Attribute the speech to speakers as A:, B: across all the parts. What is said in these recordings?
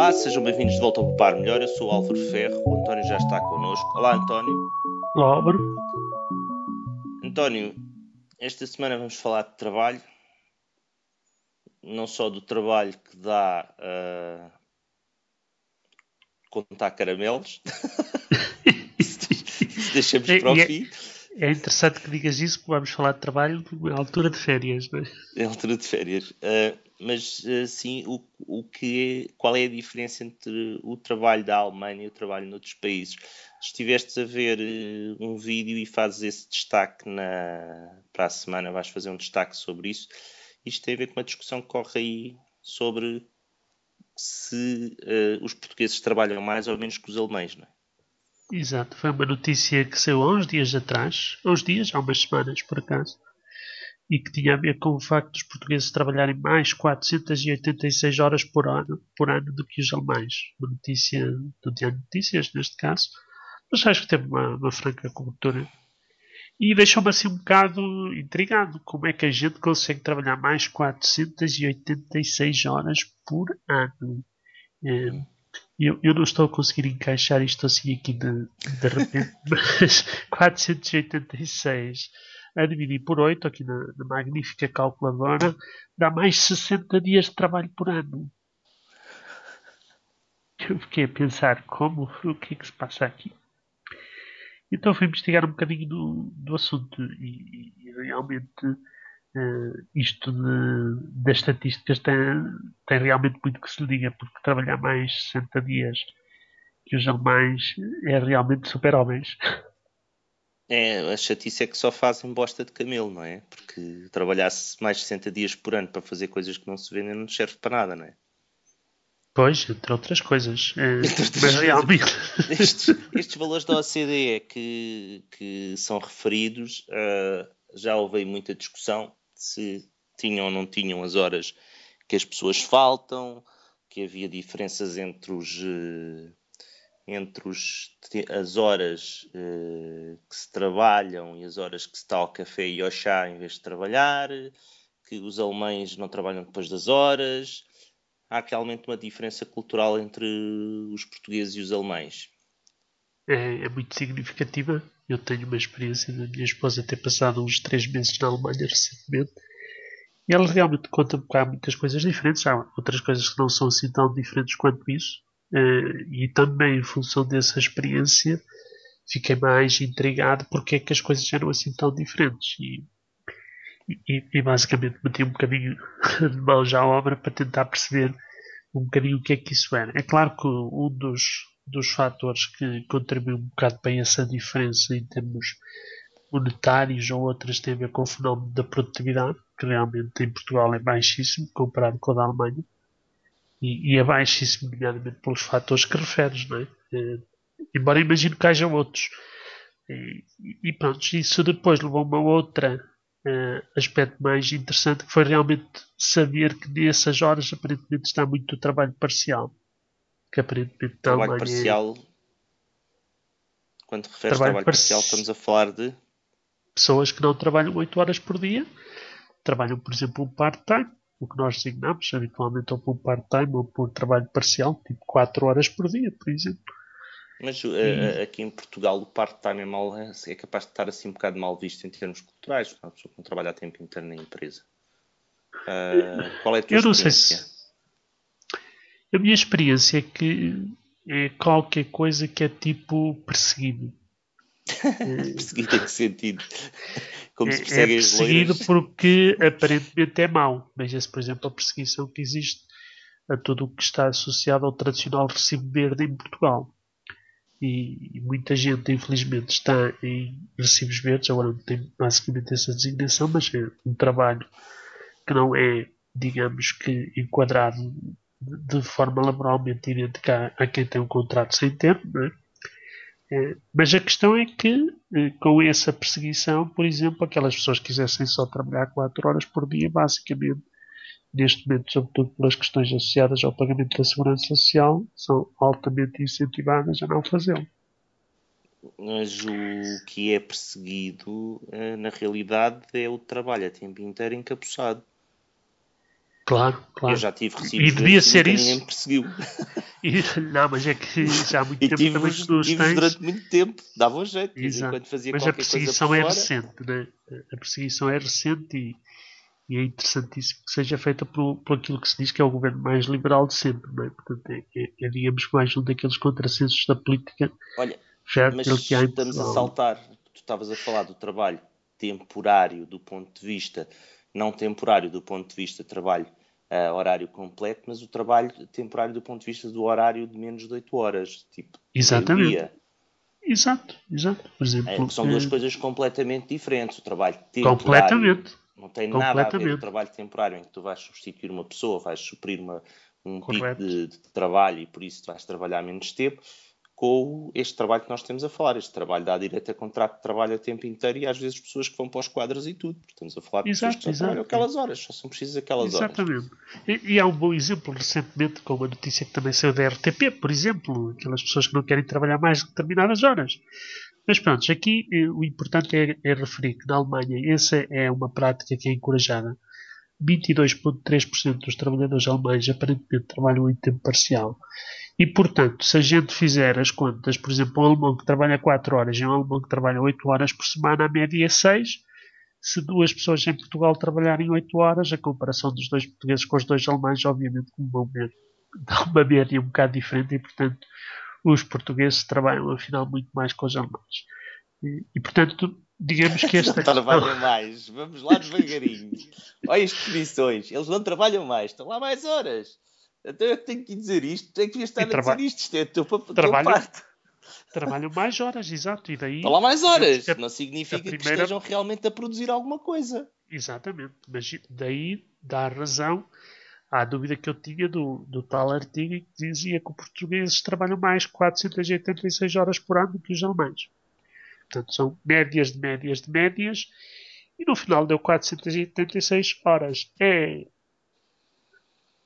A: Olá, sejam bem-vindos de volta ao Par Melhor. Eu sou o Álvaro Ferro, o António já está connosco. Olá, António.
B: Olá, Álvaro.
A: António, esta semana vamos falar de trabalho, não só do trabalho que dá a contar caramelos, isso deixamos para o
B: é-
A: fim.
B: É interessante que digas isso, porque vamos falar de trabalho na altura de férias, não é?
A: É altura de férias. Ah, mas, ah, sim, o, o que é- qual é a diferença entre o trabalho da Alemanha e o trabalho noutros países? Estiveste a ver eh, um vídeo e fazes esse destaque na, para a semana, vais fazer um destaque sobre isso. Isto tem a ver com uma discussão que corre aí sobre se os portugueses trabalham mais ou menos que os alemães, não é?
B: Exato, foi uma notícia que saiu há uns dias atrás, há uns dias, há umas semanas por acaso, e que tinha a ver com o facto dos portugueses trabalharem mais 486 horas por ano, por ano do que os alemães. Uma notícia do Diário de Notícias, neste caso, mas acho que teve uma, uma franca cobertura. E deixou-me assim um bocado intrigado. Como é que a gente consegue trabalhar mais 486 horas por ano? Eh, eu, eu não estou a conseguir encaixar isto assim aqui de, de repente, mas 486 a dividir por 8, aqui na, na magnífica calculadora, dá mais 60 dias de trabalho por ano. Eu fiquei a pensar como, o que é que se passa aqui? Então fui investigar um bocadinho do, do assunto e, e realmente eh, isto de, das estatísticas tem, tem realmente muito que se lhe diga, porque trabalhar mais 60 dias que os alemães é realmente super-homens.
A: É, a chatice é que só fazem bosta de camelo, não é? Porque trabalhasse mais de 60 dias por ano para fazer coisas que não se vendem não serve para nada, não é?
B: Pois, entre outras coisas. Eh,
A: Entre outras
B: mas realmente.
A: Estes, estes valores da OCDE que, que são referidos, ah, já houve muita discussão se tinham ou não tinham as horas que as pessoas faltam, que havia diferenças entre os eh, entre os, as horas eh, que se trabalham e as horas que se está ao café e ao chá em vez de trabalhar, que os alemães não trabalham depois das horas. Há realmente uma diferença cultural entre os portugueses e os alemães.
B: é, é muito significativa. Eu tenho uma experiência da minha esposa ter passado uns três meses na Alemanha recentemente. E ela realmente conta-me que há muitas coisas diferentes. Há outras coisas que não são assim tão diferentes quanto isso. Eh, e também em função dessa experiência fiquei mais intrigado porque é que as coisas eram assim tão diferentes. E, e, e basicamente meti um bocadinho de mãos à obra para tentar perceber um bocadinho o que é que isso era. É claro que um dos, dos fatores que contribui um bocado para essa diferença em termos monetários ou outras tem a ver com o fenómeno da produtividade, que realmente em Portugal é baixíssimo comparado com o da Alemanha. E, e é baixíssimo, nomeadamente pelos fatores que referes, não é? Eh, embora imagino que haja outros. E, e pronto, isso depois levou a uma outra eh, aspecto mais interessante que foi realmente saber que nessas horas aparentemente está muito trabalho parcial. Que na
A: Trabalho
B: é-
A: parcial. Quando referes
B: Trabalho
A: trabalho,
B: parci-
A: parcial, estamos a falar de.
B: pessoas que não trabalham 8 horas por dia, trabalham, por exemplo, um part-time, o que nós designamos habitualmente ou por part-time ou por trabalho parcial, tipo 4 horas por dia, por exemplo.
A: Mas uh, uh, aqui em Portugal o part-time é, mal, é capaz de estar assim um bocado mal visto em termos culturais, uma pessoa que não trabalha a tempo inteiro na empresa. Uh, qual é a tua
B: Eu não sei se. A minha experiência é que é qualquer coisa que é tipo perseguido.
A: Perseguido em que sentido? Como
B: É,
A: se
B: é
A: perseguem as
B: perseguido
A: loiras?
B: porque aparentemente é mau. Veja-se, por exemplo, a perseguição que existe a tudo o que está associado ao tradicional recibo verde em Portugal. E, e muita gente, infelizmente, está em recibos verdes, agora não tem basicamente essa designação, mas é um trabalho que não é, digamos que, enquadrado de, forma laboralmente idêntica a, a quem tem um contrato sem termo, não é? É, mas a questão é que, eh, com essa perseguição, por exemplo, aquelas pessoas que quisessem só trabalhar 4 horas por dia, basicamente, neste momento, sobretudo pelas questões associadas ao pagamento da segurança social, são altamente incentivadas a não fazê-lo.
A: Mas o que é perseguido, eh, na realidade, é o trabalho a tempo inteiro encapuçado.
B: Claro, claro.
A: Eu já tive recibos
B: E devia ser isso.
A: ninguém me perseguiu.
B: E- não, mas é que já há muito
A: E
B: tempo também
A: tive-os
B: que
A: tive-os
B: tens.
A: durante muito tempo. Dava um jeito. fazia
B: Mas a perseguição é
A: fora.
B: recente, né? A perseguição é recente e, e é interessantíssimo que seja feita por, por aquilo que se diz que é o governo mais liberal de sempre, não é? Portanto, é, é, é, digamos, mais um daqueles contrassensos da política
A: Olha,
B: fértil
A: Mas
B: que há
A: estamos a saltar. Tu estavas a falar do trabalho temporário do ponto de vista, não temporário do ponto de vista de trabalho ah, horário completo, mas o trabalho temporário do ponto de vista do horário de menos de 8 horas. Tipo,
B: Exatamente.
A: meio-dia.
B: Exato, exato. Por exemplo,
A: É, são duas
B: eh,
A: coisas completamente diferentes. O trabalho temporário
B: completamente.
A: não tem nada a ver com o trabalho temporário em que tu vais substituir uma pessoa, vais suprir uma, um pico
B: Correto.
A: de, de trabalho e por isso vais trabalhar menos tempo, com este trabalho que nós temos a falar. Este trabalho dá direito a contrato de trabalho a tempo inteiro e às vezes pessoas que vão para os quadros e tudo. Estamos a falar de pessoas
B: Exato,
A: que só trabalham aquelas horas, só são precisas aquelas horas.
B: Exatamente. E, e há um bom exemplo recentemente com uma notícia que também saiu da RTP, por exemplo, aquelas pessoas que não querem trabalhar mais determinadas horas. Mas pronto, aqui eh, o importante é, é referir que na Alemanha essa é uma prática que é encorajada. 22,3% dos trabalhadores alemães aparentemente trabalham em tempo parcial. E, portanto, se a gente fizer as contas, por exemplo, um alemão que trabalha 4 horas e um alemão que trabalha 8 horas por semana, a média é 6. Se duas pessoas em Portugal trabalharem 8 horas, a comparação dos dois portugueses com os dois alemães, obviamente, como vão ver, dá uma média um bocado diferente e, portanto, os portugueses trabalham, afinal, muito mais que os alemães. E, e, portanto, digamos que esta
A: Não trabalham mais. Vamos lá devagarinho. Olha as definições. Eles não trabalham mais. Estão lá mais horas. Então eu tenho que dizer isto. É que estar
B: E
A: a
B: traba-
A: dizer isto. Isto é a tua, tua
B: Trabalham-
A: parte.
B: trabalham mais horas, exato, e daí...
A: Lá mais horas. Não significa
B: a
A: que
B: primeira-
A: estejam realmente a produzir alguma coisa.
B: Exatamente, mas daí dá razão à dúvida que eu tinha do, do tal artigo em que dizia que os portugueses trabalham mais 486 horas por ano do que os alemães. Portanto, são médias de médias de médias e no final deu 486 horas. É,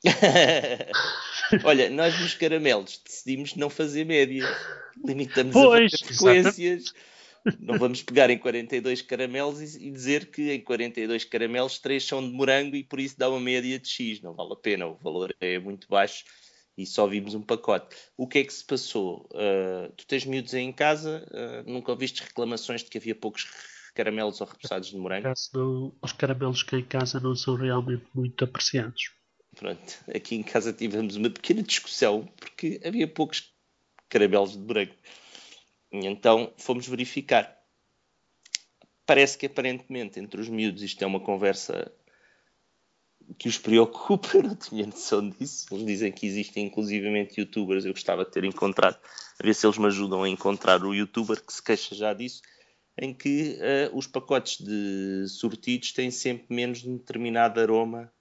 A: Olha, nós nos caramelos decidimos não fazer média. Limitamos
B: Pois,
A: a frequências. Não vamos pegar em 42 caramelos e, e dizer que em 42 caramelos 3 são de morango e por isso dá uma média de X. Não vale a pena, o valor é muito baixo e só vimos um pacote. O que é que se passou? Uh, tu tens miúdos aí em casa, uh, nunca ouviste reclamações de que havia poucos caramelos ou repousados de morango?
B: caso não, os caramelos que em casa não são realmente muito apreciados.
A: Pronto, aqui em casa tivemos uma pequena discussão porque havia poucos caramelos de morango. E então fomos verificar. Parece que aparentemente entre os miúdos isto é uma conversa que os preocupa, eu não tinha noção disso. Eles dizem que existem inclusivamente youtubers, eu gostava de ter encontrado, a ver se eles me ajudam a encontrar o youtuber que se queixa já disso, em que uh, os pacotes de sortidos têm sempre menos de um determinado aroma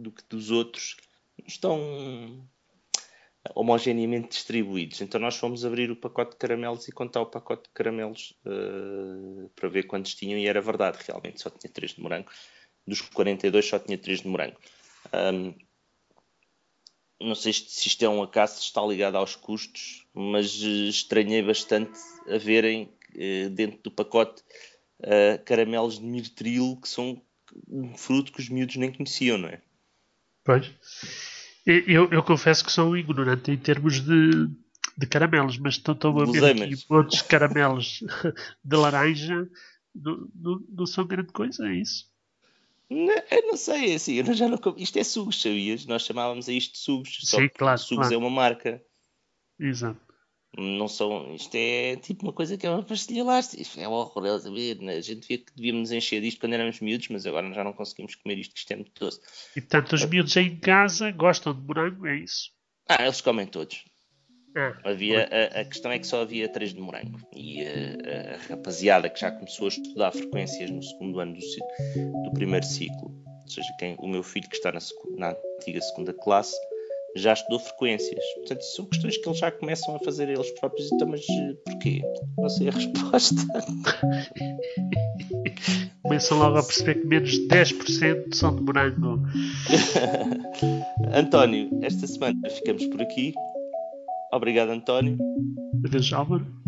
A: do que dos outros. Estão homogeneamente distribuídos. Então nós fomos abrir o pacote de caramelos e contar o pacote de caramelos uh, para ver quantos tinham e era verdade, realmente só tinha 3 de morango. Dos 42 só tinha 3 de morango. Um, não sei se isto é um acaso, se está ligado aos custos, mas uh, estranhei bastante a verem uh, dentro do pacote caramelos de mirtril que são um fruto que os miúdos nem conheciam, não é?
B: Pois. Eu, eu confesso que sou ignorante em termos de, de caramelos, mas estão a ver aqui outros caramelos de laranja não, não, não são grande coisa, é isso?
A: Não, eu não sei, é assim, eu já não, isto é sugos, sabias? Nós chamávamos a isto de sugos.
B: Sim, claro.
A: Sugos
B: claro.
A: é uma marca.
B: Exato.
A: Não são, isto é tipo uma coisa que é uma pastilha elástica. Isto é horroroso a gente via que devíamos encher disto quando éramos miúdos, mas agora já não conseguimos comer isto, que isto é muito doce.
B: E portanto, os miúdos aí em casa gostam de morango, é isso?
A: Ah, eles comem todos.
B: Ah,
A: havia, a, a, questão é que só havia três de morango. E a, a, rapaziada que já começou a estudar frequências no segundo ano do, do primeiro ciclo, ou seja, quem, o meu filho que está na, na antiga segunda classe, já estudou frequências. Portanto, são questões que eles já começam a fazer eles próprios. Então, mas porquê? Não sei a resposta.
B: Começam logo a perceber que menos de 10% são de morango.
A: António, esta semana ficamos por aqui. Obrigado, António.
B: Adeus, Álvaro.